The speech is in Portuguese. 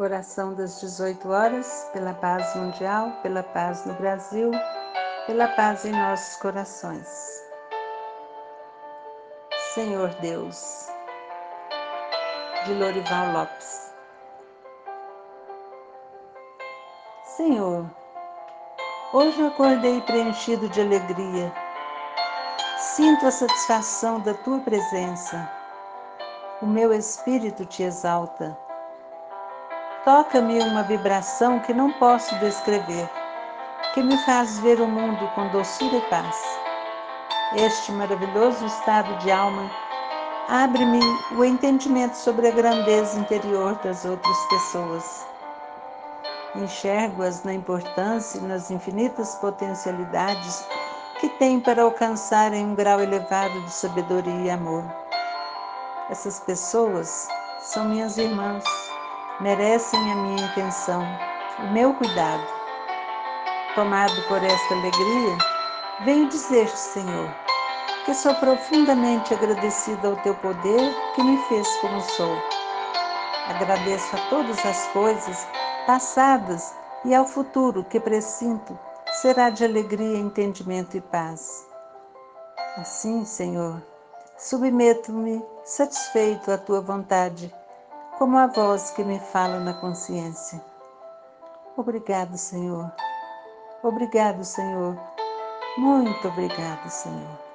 Oração das 18 horas, pela paz mundial, pela paz no Brasil, pela paz em nossos corações. Senhor Deus, de Lorival Lopes. Senhor, hoje acordei preenchido de alegria. Sinto a satisfação da tua presença. O meu espírito te exalta Toca-me uma vibração que não posso descrever, que me faz ver o mundo com doçura e paz. Este maravilhoso estado de alma abre-me o entendimento sobre a grandeza interior das outras pessoas. Enxergo-as na importância e nas infinitas potencialidades que têm para alcançarem um grau elevado de sabedoria e amor. Essas pessoas são minhas irmãs merecem a minha intenção, o meu cuidado. Tomado por esta alegria, venho dizer-te, Senhor, que sou profundamente agradecida ao teu poder que me fez como sou. Agradeço a todas as coisas passadas e ao futuro que presinto será de alegria, entendimento e paz. Assim, Senhor, submeto-me satisfeito à tua vontade como a voz que me fala na consciência. Obrigado, Senhor. Obrigado, Senhor. Muito obrigado, Senhor.